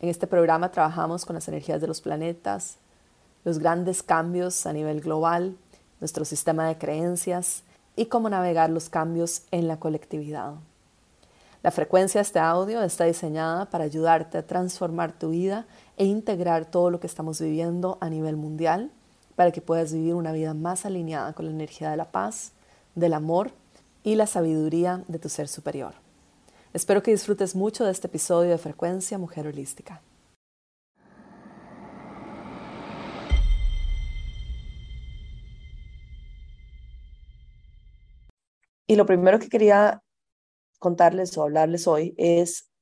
En este programa trabajamos con las energías de los planetas, los grandes cambios a nivel global, nuestro sistema de creencias y cómo navegar los cambios en la colectividad. La frecuencia de este audio está diseñada para ayudarte a transformar tu vida e integrar todo lo que estamos viviendo a nivel mundial para que puedas vivir una vida más alineada con la energía de la paz, del amor y la sabiduría de tu ser superior. Espero que disfrutes mucho de este episodio de Frecuencia Mujer Holística. Y lo primero que quería contarles o hablarles hoy es,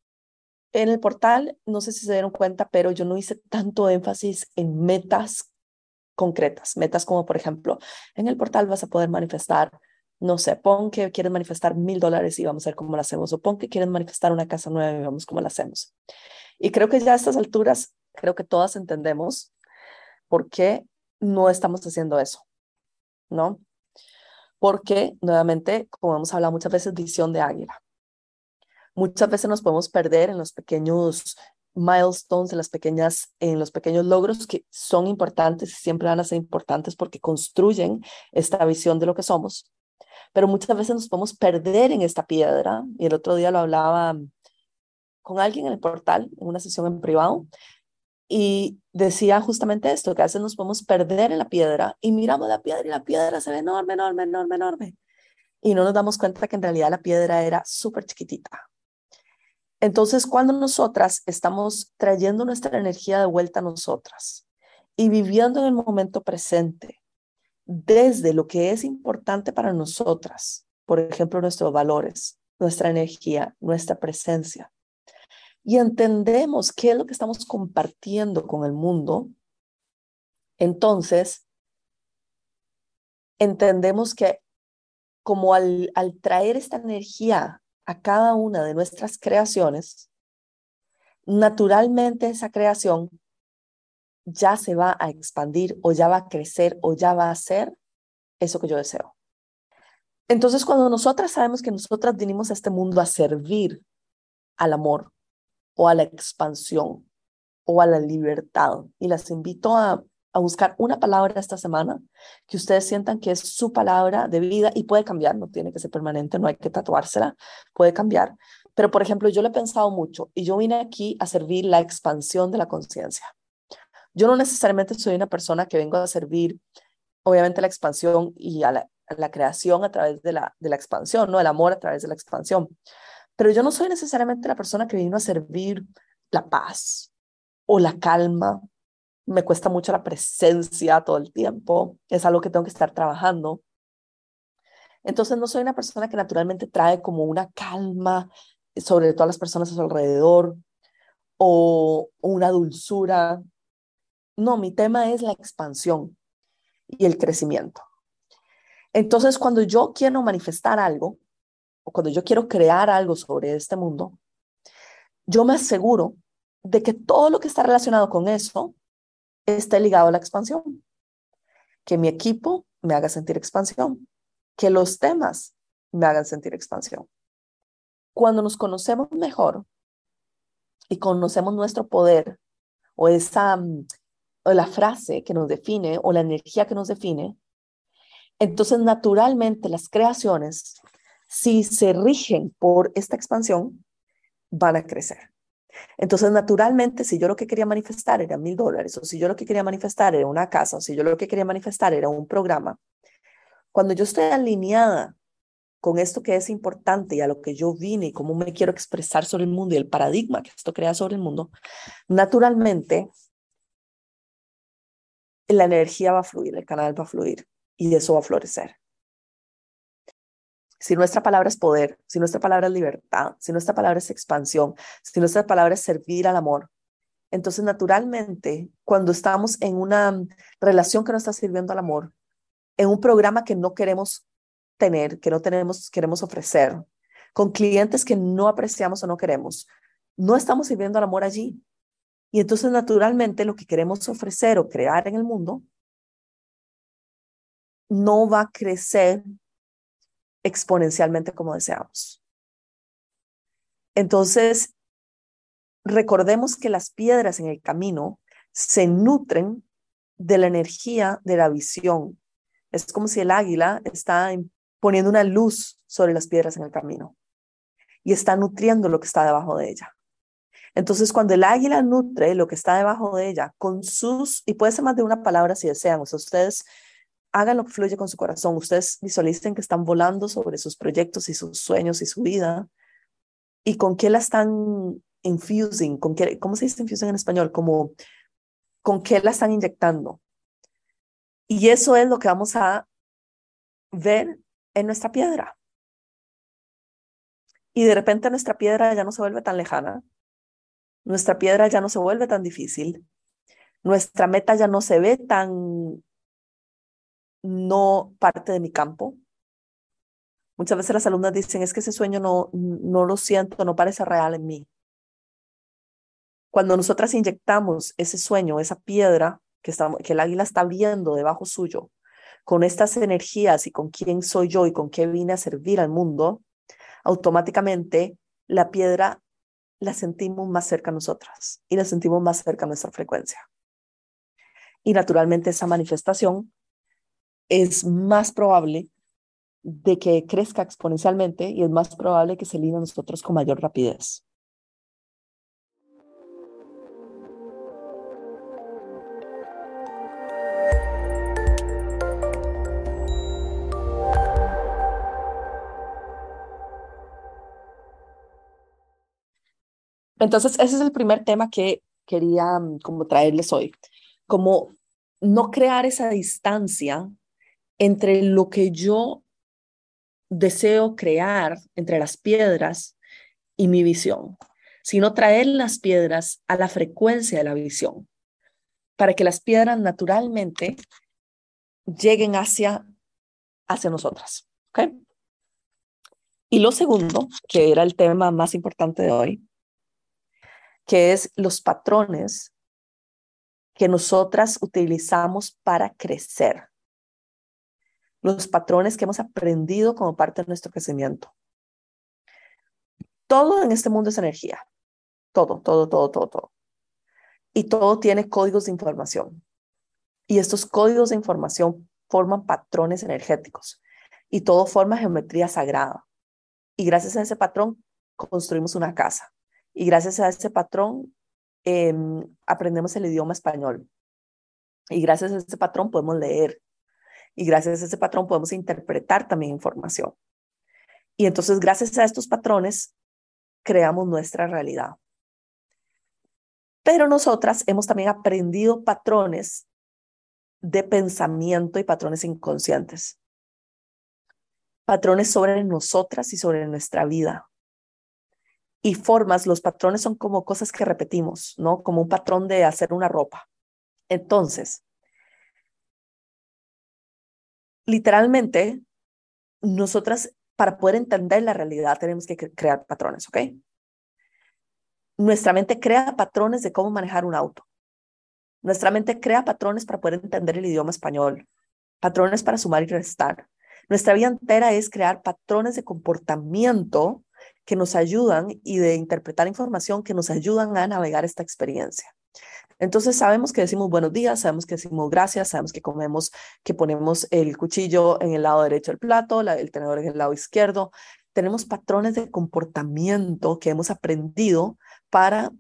en el portal, no sé si se dieron cuenta, pero yo no hice tanto énfasis en metas concretas, metas como por ejemplo, en el portal vas a poder manifestar no sé, pon que quieres manifestar mil dólares y vamos a ver cómo lo hacemos, o pon que quieres manifestar una casa nueva y vamos cómo lo hacemos. Y creo que ya a estas alturas, creo que todas entendemos por qué no estamos haciendo eso, ¿no? Porque, nuevamente, como hemos hablado muchas veces, visión de águila. Muchas veces nos podemos perder en los pequeños milestones, en las pequeñas, en los pequeños logros que son importantes y siempre van a ser importantes porque construyen esta visión de lo que somos pero muchas veces nos podemos perder en esta piedra. Y el otro día lo hablaba con alguien en el portal, en una sesión en privado, y decía justamente esto, que a veces nos podemos perder en la piedra y miramos la piedra y la piedra se ve enorme, enorme, enorme, enorme. Y no nos damos cuenta que en realidad la piedra era súper chiquitita. Entonces, cuando nosotras estamos trayendo nuestra energía de vuelta a nosotras y viviendo en el momento presente, desde lo que es importante para nosotras, por ejemplo, nuestros valores, nuestra energía, nuestra presencia, y entendemos qué es lo que estamos compartiendo con el mundo, entonces entendemos que como al, al traer esta energía a cada una de nuestras creaciones, naturalmente esa creación ya se va a expandir o ya va a crecer o ya va a ser eso que yo deseo. Entonces, cuando nosotras sabemos que nosotras vinimos a este mundo a servir al amor o a la expansión o a la libertad, y las invito a, a buscar una palabra esta semana que ustedes sientan que es su palabra de vida y puede cambiar, no tiene que ser permanente, no hay que tatuársela, puede cambiar. Pero, por ejemplo, yo lo he pensado mucho y yo vine aquí a servir la expansión de la conciencia. Yo no necesariamente soy una persona que vengo a servir, obviamente, la expansión y a la, creación a través de la, de la expansión, ¿no? El amor a través de la expansión. Pero yo no soy necesariamente la persona que vino a servir la paz o la calma. Me cuesta mucho la presencia todo el tiempo. Es algo que tengo que estar trabajando. Entonces no soy una persona que naturalmente trae como una calma sobre todas las personas a su alrededor o una dulzura no, mi tema es la expansión y el crecimiento. Entonces, cuando yo quiero manifestar algo, o cuando yo quiero crear algo sobre este mundo, yo me aseguro de que todo lo que está relacionado con eso esté ligado a la expansión. Que mi equipo me haga sentir expansión. Que los temas me hagan sentir expansión. Cuando nos conocemos mejor y conocemos nuestro poder o esa mm, o la frase que nos define o la energía que nos define, entonces naturalmente las creaciones, si se rigen por esta expansión, van a crecer. Entonces, naturalmente, si yo lo que quería manifestar era mil dólares, o si yo lo que quería manifestar era una casa, o si yo lo que quería manifestar era un programa, cuando yo estoy alineada con esto que es importante y a lo que yo vine y cómo me quiero expresar sobre el mundo y el paradigma que esto crea sobre el mundo, naturalmente la energía va a fluir, el canal va a fluir y eso va a florecer. Si nuestra palabra es poder, si nuestra palabra es libertad, si nuestra palabra es expansión, si nuestra palabra es servir al amor, Entonces, naturalmente, cuando estamos en una relación que no está sirviendo al amor, en un programa que no queremos tener, que no tenemos, queremos ofrecer, con clientes que no apreciamos o no queremos, no estamos sirviendo al amor allí. Y entonces, naturalmente, lo que queremos ofrecer o crear en el mundo no va a crecer exponencialmente como deseamos. Entonces, recordemos que las piedras en el camino se nutren de la energía de la visión. Es como si el águila está poniendo una luz sobre las piedras en el camino y está nutriendo lo que está debajo de ella. Entonces, cuando el águila nutre lo que está debajo de ella con sus, y puede ser más de una palabra si desean, o ustedes hagan lo que fluye con su corazón, ustedes visualicen que están volando sobre sus proyectos y sus sueños y su vida, y con qué la están infusing, con qué, ¿cómo se dice infusing en español? Como con qué la están inyectando. Y eso es lo que vamos a ver en nuestra piedra. Y de repente nuestra piedra ya no se vuelve tan lejana, nuestra piedra ya no se vuelve tan difícil, nuestra meta ya no se ve tan no parte de mi campo. Muchas veces las alumnas dicen, es que ese sueño no, no lo siento, no parece real en mí. Cuando nosotras inyectamos ese sueño, esa piedra que, que el águila está viendo debajo suyo, con estas energías y con quién soy yo y con qué vine a servir al mundo, automáticamente la piedra la sentimos más cerca a nosotras y la sentimos más cerca a nuestra frecuencia. Y naturalmente esa manifestación es más probable de que crezca exponencialmente y es más probable que se alinee a nosotros con mayor rapidez. Entonces, ese es el primer tema que quería mm, como traerles hoy, como no crear esa distancia entre lo que yo deseo crear entre las piedras y mi visión, sino traer las piedras a la frecuencia de la visión, para que las piedras naturalmente lleguen hacia, hacia nosotras. ¿okay? Y lo segundo, que era el tema más importante de hoy, que es los patrones que nosotras utilizamos para crecer. Los patrones que hemos aprendido como parte de nuestro crecimiento. Todo en este mundo es energía. Todo, todo, todo, todo, todo. Y todo tiene códigos de información. Y estos códigos de información forman patrones energéticos. Y todo forma geometría sagrada. Y gracias a ese patrón construimos una casa. Y gracias a ese patrón em, aprendemos el idioma español. Y gracias a ese patrón podemos leer. Y gracias a ese patrón podemos interpretar también información. Y entonces, gracias a estos patrones, creamos nuestra realidad. Pero nosotras hemos también aprendido patrones de pensamiento y patrones inconscientes. Patrones sobre nosotras y sobre nuestra vida y formas, los patrones son como cosas que repetimos, ¿no? Como un patrón de hacer una ropa. Entonces, literalmente, nosotras, para poder entender la realidad, tenemos que crear patrones, ¿ok? Nuestra mente crea patrones de cómo manejar un auto. Nuestra mente crea patrones para poder entender el idioma español, patrones para sumar y restar. Nuestra vida entera es crear patrones de comportamiento que nos ayudan y de interpretar información que nos ayudan a navegar esta experiencia. Entonces sabemos que decimos buenos días, sabemos que decimos gracias, sabemos que comemos, que ponemos el cuchillo en el lado derecho del plato, el tenedor en el lado izquierdo. Tenemos patrones de comportamiento que hemos aprendido para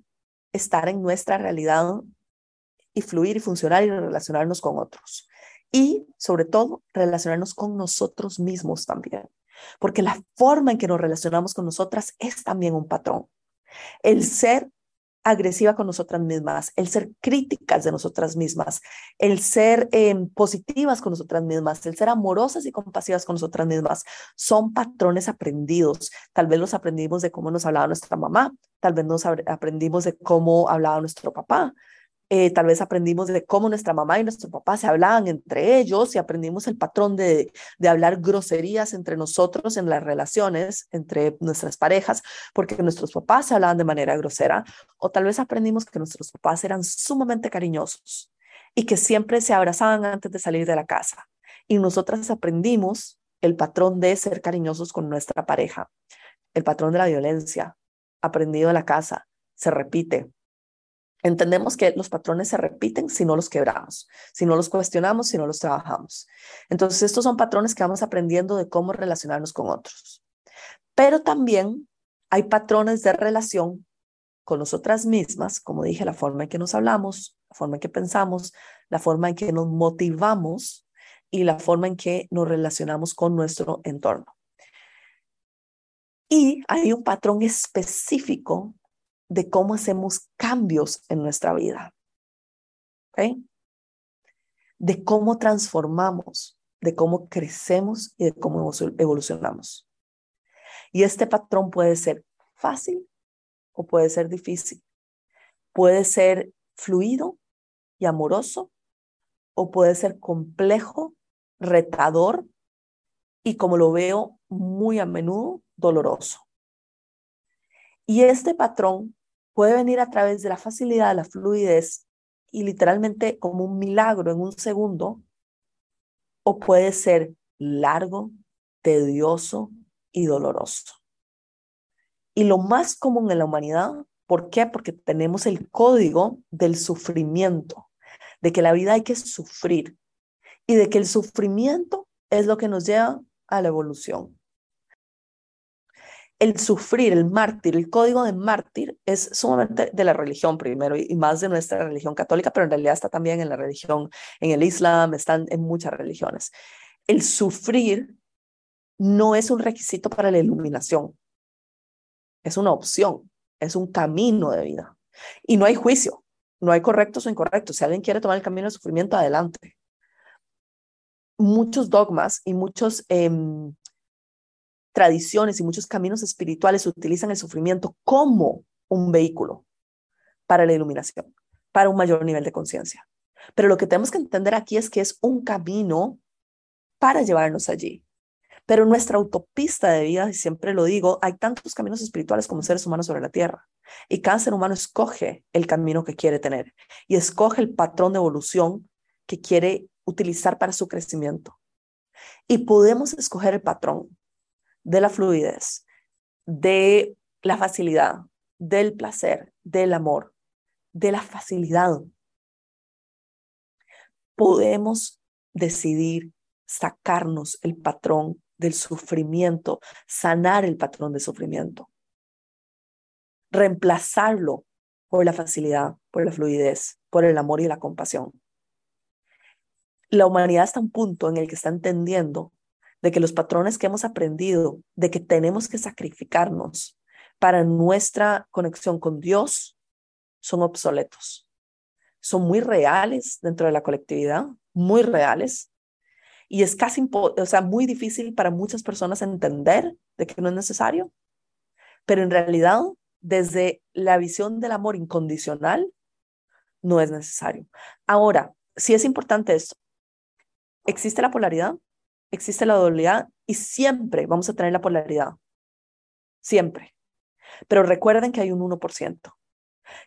estar en nuestra realidad y fluir y funcionar y relacionarnos con otros. Y sobre todo, relacionarnos con nosotros mismos también porque la forma en que nos relacionamos con nosotras es también un patrón. El ser agresiva con nosotras mismas, el ser críticas de nosotras mismas, el ser em, positivas con nosotras mismas, el ser amorosas y compasivas con nosotras mismas, son patrones aprendidos. Tal vez los aprendimos de cómo nos hablaba nuestra mamá, tal vez nos aprendimos de cómo hablaba nuestro papá, eh, tal vez aprendimos de cómo nuestra mamá y nuestro papá se hablaban entre ellos y aprendimos el patrón de, de hablar groserías entre nosotros en las relaciones entre nuestras parejas, porque nuestros papás se hablaban de manera grosera, o tal vez aprendimos que nuestros papás eran sumamente cariñosos y que siempre se abrazaban antes de salir de la casa. Y nosotras aprendimos el patrón de ser cariñosos con nuestra pareja, el patrón de la violencia, aprendido en la casa, se repite, Entendemos que los patrones se repiten si no los quebramos, si no los cuestionamos, si no los trabajamos. Entonces, estos son patrones que vamos aprendiendo de cómo relacionarnos con otros. Pero también hay patrones de relación con nosotras mismas, como dije, la forma en que nos hablamos, la forma en que pensamos, la forma en que nos motivamos y la forma en que nos relacionamos con nuestro entorno. Y hay un patrón específico de cómo hacemos cambios en nuestra vida. De cómo transformamos, de cómo crecemos y de cómo evolucionamos. Y este patrón puede ser fácil o puede ser difícil. Puede ser fluido y amoroso o puede ser complejo, retador y como lo veo muy a menudo, doloroso. Y este patrón puede venir a través de la facilidad, la fluidez y literalmente como un milagro en un segundo, o puede ser largo, tedioso y doloroso. Y lo más común en la humanidad, ¿por qué? Porque tenemos el código del sufrimiento, de que la vida hay que sufrir y de que el sufrimiento es lo que nos lleva a la evolución el sufrir, el mártir, el código de mártir es sumamente de la religión primero y más de nuestra religión católica, pero en realidad está también en la religión, en el Islam, están en muchas religiones. El sufrir no es un requisito para la iluminación, es una opción, es un camino de vida. Y no hay juicio, no hay correctos o incorrectos. Si alguien quiere tomar el camino del sufrimiento, adelante. Muchos dogmas y muchos... Em, tradiciones y muchos caminos espirituales utilizan el sufrimiento como un vehículo para la iluminación, para un mayor nivel de conciencia. Pero lo que tenemos que entender aquí es que es un camino para llevarnos allí. Pero nuestra autopista de vida, y siempre lo digo, hay tantos caminos espirituales como seres humanos sobre la tierra. Y cada ser humano escoge el camino que quiere tener y escoge el patrón de evolución que quiere utilizar para su crecimiento. Y podemos escoger el patrón de la fluidez, de la facilidad, del placer, del amor, de la facilidad. Podemos decidir sacarnos el patrón del sufrimiento, sanar el patrón de sufrimiento, reemplazarlo por la facilidad, por la fluidez, por el amor y la compasión. La humanidad está a un punto en el que está entendiendo de que los patrones que hemos aprendido, de que tenemos que sacrificarnos para nuestra conexión con Dios, son obsoletos. Son muy reales dentro de la colectividad, muy reales. Y es casi, o sea, muy difícil para muchas personas entender de que no es necesario. Pero en realidad, desde la visión del amor incondicional, no es necesario. Ahora, sí es importante esto. ¿Existe la polaridad? Existe la dualidad y siempre vamos a tener la polaridad. Siempre. Pero recuerden que hay un 1%.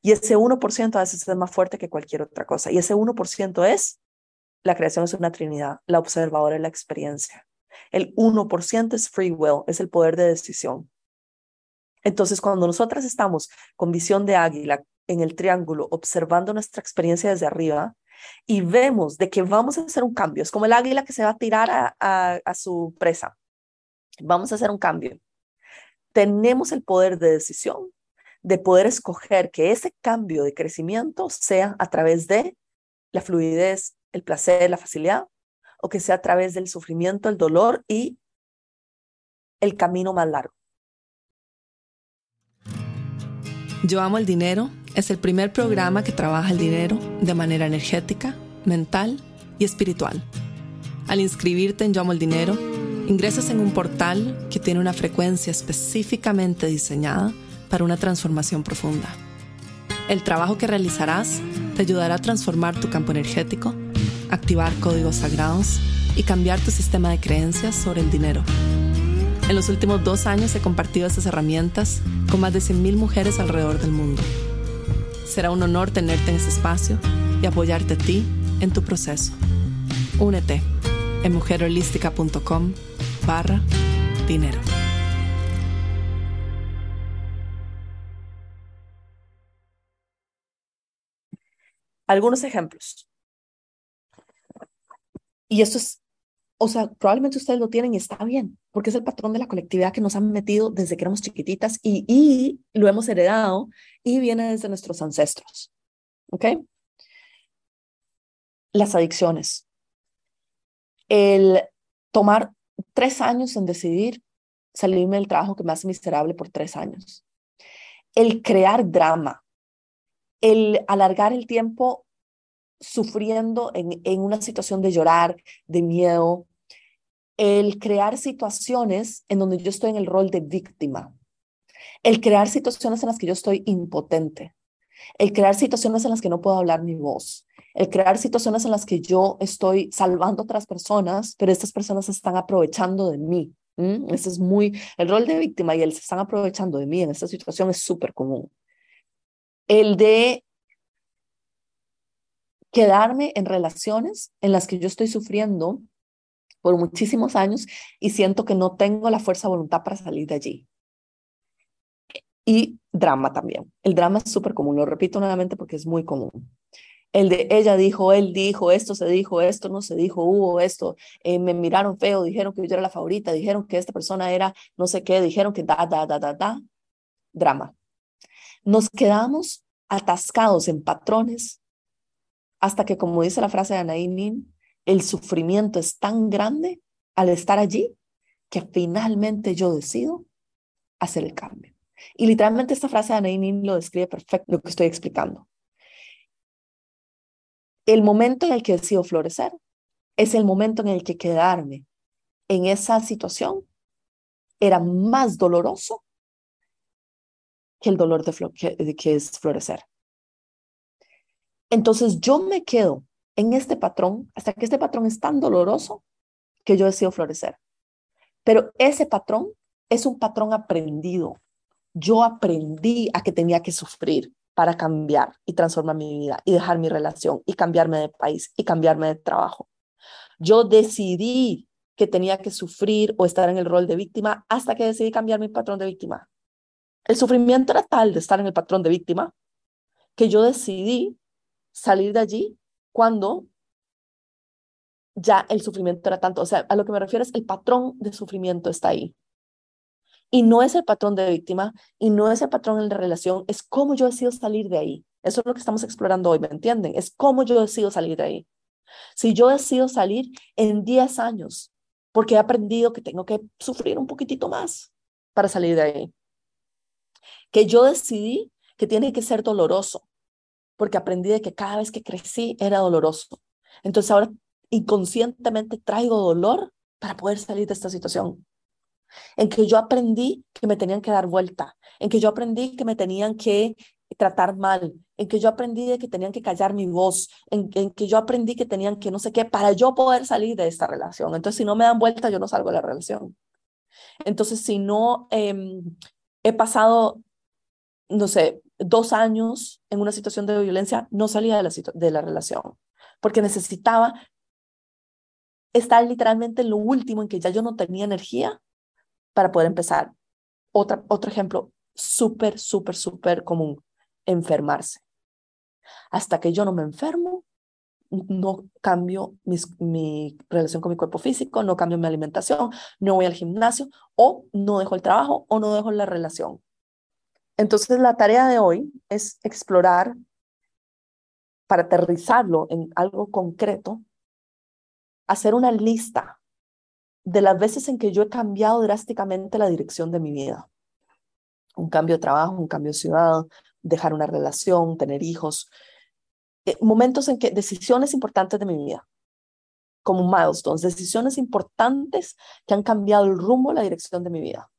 Y ese 1% a veces es más fuerte que cualquier otra cosa. Y ese 1% es, la creación es una trinidad, la observadora es la experiencia. El 1% es free will, es el poder de decisión. Entonces, cuando nosotras estamos con visión de águila en el triángulo, observando nuestra experiencia desde arriba, y vemos de que vamos a hacer un cambio, es como el águila que se va a tirar a, su presa, vamos a hacer un cambio. Tenemos el poder de decisión de poder escoger que ese cambio de crecimiento sea a través de la fluidez, el placer, la facilidad, o que sea a través del sufrimiento, el dolor y el camino más largo. Yo amo el dinero es el primer programa que trabaja el dinero de manera energética, mental y espiritual. Al inscribirte en Yo Amo el Dinero, ingresas en un portal que tiene una frecuencia específicamente diseñada para una transformación profunda. El trabajo que realizarás te ayudará a transformar tu campo energético, activar códigos sagrados y cambiar tu sistema de creencias sobre el dinero. En los últimos dos años he compartido estas herramientas con más de 100.000 mujeres alrededor del mundo. Será un honor tenerte en este espacio y apoyarte a ti en tu proceso. Únete en mujerholística.com barra dinero. Algunos ejemplos. Y esto es, o sea, probablemente ustedes lo tienen y está bien, porque es el patrón de la colectividad que nos han metido desde que éramos chiquititas y, y lo hemos heredado y viene desde nuestros ancestros. ¿Ok? Las adicciones. El tomar tres años en decidir salirme del trabajo que me hace miserable por tres años. El crear drama. El alargar el tiempo sufriendo en, en una situación de llorar, de miedo. El crear situaciones en donde yo estoy en el rol de víctima. El crear situaciones en las que yo estoy impotente. El crear situaciones en las que no puedo hablar mi voz el crear situaciones en las que yo estoy salvando otras personas, pero estas personas se están aprovechando de mí. Ese es muy, el rol de víctima y el se están aprovechando de mí en esta situación es súper común. El de quedarme en relaciones en las que yo estoy sufriendo por muchísimos años y siento que no tengo la fuerza voluntad para salir de allí. Y drama también. El drama es súper común, lo repito nuevamente porque es muy común el de ella dijo, él dijo, esto se dijo, esto no se dijo, hubo esto, eh, me miraron feo, dijeron que yo era la favorita, dijeron que esta persona era no sé qué, dijeron que da, da, da, da, da, drama. Nos quedamos atascados en patrones hasta que, como dice la frase de Anaí Nin, el sufrimiento es tan grande al estar allí que finalmente yo decido hacer el cambio. Y literalmente esta frase de Anaí Nin lo describe perfecto lo que estoy explicando. El momento en el que decido florecer es el momento en el que quedarme en esa situación era más doloroso que el dolor de, que es florecer. Entonces yo me quedo en este patrón hasta que este patrón es tan doloroso que yo decido florecer. Pero ese patrón es un patrón aprendido. Yo aprendí a que tenía que sufrir para cambiar y transformar mi vida y dejar mi relación y cambiarme de país y cambiarme de trabajo. Yo decidí que tenía que sufrir o estar en el rol de víctima hasta que decidí cambiar mi patrón de víctima. El sufrimiento era tal de estar en el patrón de víctima que yo decidí salir de allí cuando ya el sufrimiento era tanto. O sea, a lo que me refiero es el patrón de sufrimiento está ahí. Y no es el patrón de víctima y no es el patrón en la relación, es cómo yo decido salir de ahí. Eso es lo que estamos explorando hoy, ¿me entienden? Es cómo yo decido salir de ahí. Si yo decido salir en 10 años, porque he aprendido que tengo que sufrir un poquitito más para salir de ahí. Que yo decidí que tiene que ser doloroso, porque aprendí de que cada vez que crecí era doloroso. Entonces ahora inconscientemente traigo dolor para poder salir de esta situación en que yo aprendí que me tenían que dar vuelta, en que yo aprendí que me tenían que tratar mal, en que yo aprendí que tenían que callar mi voz, en, que yo aprendí que tenían que no sé qué para yo poder salir de esta relación. Entonces, si no me dan vuelta, yo no salgo de la relación. Entonces, si no em, he pasado, no sé, dos años en una situación de violencia, no salía de la, de la relación, porque necesitaba estar literalmente en lo último en que ya yo no tenía energía para poder empezar. Otra, otro ejemplo súper, súper, súper común, enfermarse. Hasta que yo no me enfermo, no cambio mi relación con mi cuerpo físico, no cambio mi alimentación, no voy al gimnasio o no dejo el trabajo o no dejo la relación. Entonces la tarea de hoy es explorar para aterrizarlo en algo concreto, hacer una lista de las veces en que yo he cambiado drásticamente la dirección de mi vida. Un cambio de trabajo, un cambio de ciudad, dejar una relación, tener hijos, eh, momentos en que decisiones importantes de mi vida, como milestones, decisiones importantes que han cambiado el rumbo, la dirección de mi vida.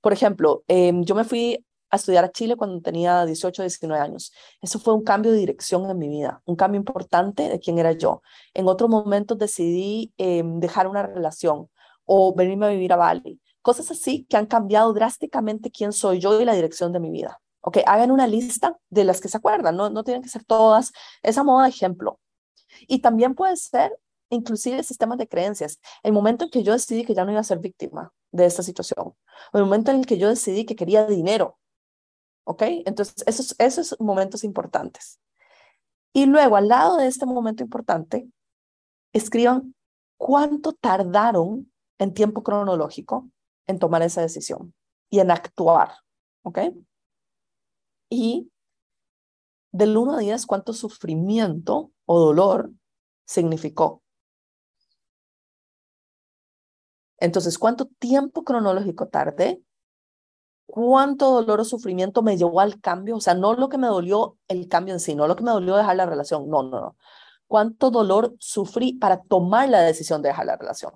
Por ejemplo, em, yo me fui a estudiar a Chile cuando tenía 18, 19 años. Eso fue un cambio de dirección en mi vida, un cambio importante de quién era yo. En otros momentos decidí em, dejar una relación o venirme a vivir a Bali. Cosas así que han cambiado drásticamente quién soy yo y la dirección de mi vida. Ok, hagan una lista de las que se acuerdan, no, no tienen que ser todas, esa modo de ejemplo. Y también puede ser inclusive sistemas de creencias. El momento en que yo decidí que ya no iba a ser víctima de esta situación, el momento en el que yo decidí que quería dinero, ¿ok? Entonces, esos, esos momentos importantes. Y luego, al lado de este momento importante, escriban cuánto tardaron en tiempo cronológico en tomar esa decisión y en actuar, ¿ok? Y del 1 a 10, cuánto sufrimiento o dolor significó. Entonces, ¿cuánto tiempo cronológico tardé? ¿Cuánto dolor o sufrimiento me llevó al cambio? O sea, no lo que me dolió el cambio en sí, no lo que me dolió dejar la relación, no, no, no. ¿Cuánto dolor sufrí para tomar la decisión de dejar la relación?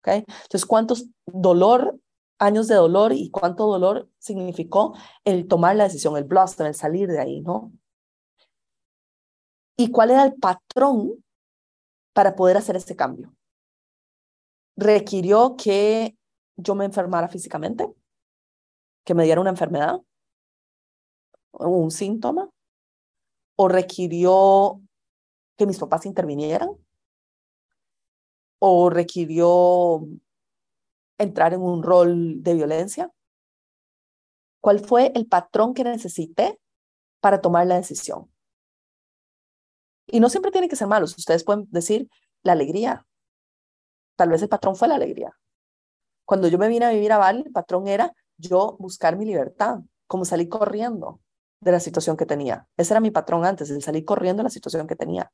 ¿Ok? Entonces, ¿cuánto dolor, años de dolor y cuánto dolor significó el tomar la decisión, el blossom, el salir de ahí, ¿no? ¿Y cuál era el patrón para poder hacer ese cambio? requirió que yo me enfermara físicamente, que me diera una enfermedad un síntoma, o requirió que mis papás intervinieran, o requirió entrar en un rol de violencia. ¿Cuál fue el patrón que necesité para tomar la decisión? Y no siempre tiene que ser malos. Ustedes pueden decir la alegría, Tal vez el patrón fue la alegría. Cuando yo me vine a vivir a Bali, el patrón era yo buscar mi libertad, como salir corriendo de la situación que tenía. Ese era mi patrón antes, el salir corriendo de la situación que tenía,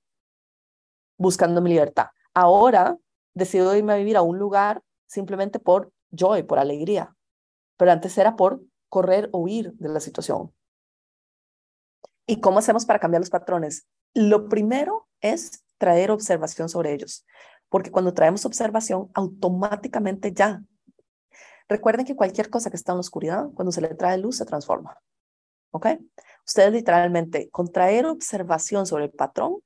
buscando mi libertad. Ahora decido irme a vivir a un lugar simplemente por joy, por alegría. Pero antes era por correr o huir de la situación. ¿Y cómo hacemos para cambiar los patrones? Lo primero es traer observación sobre ellos porque cuando traemos observación, automáticamente ya. Recuerden que cualquier cosa que está en la oscuridad, cuando se le trae luz, se transforma. ¿Ok? Ustedes literalmente, con traer observación sobre el patrón,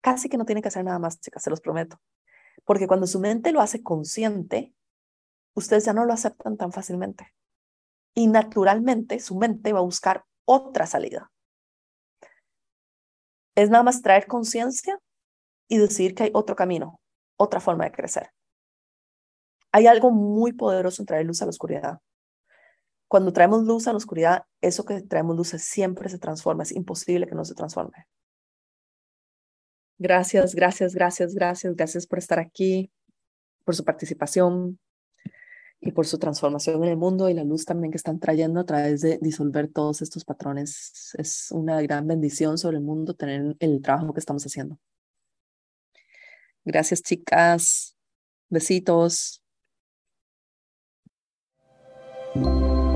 casi que no tienen que hacer nada más, chicas, se los prometo. Porque cuando su mente lo hace consciente, ustedes ya no lo aceptan tan fácilmente. Y naturalmente su mente va a buscar otra salida. Es nada más traer conciencia y decir que hay otro camino, otra forma de crecer. Hay algo muy poderoso en traer luz a la oscuridad. Cuando traemos luz a la oscuridad, eso que traemos luz siempre se transforma. Es imposible que no se transforme. Gracias, gracias, gracias, gracias. Gracias por estar aquí, por su participación y por su transformación en el mundo y la luz también que están trayendo a través de disolver todos estos patrones. Es una gran bendición sobre el mundo tener el trabajo que estamos haciendo. Gracias, chicas. Besitos.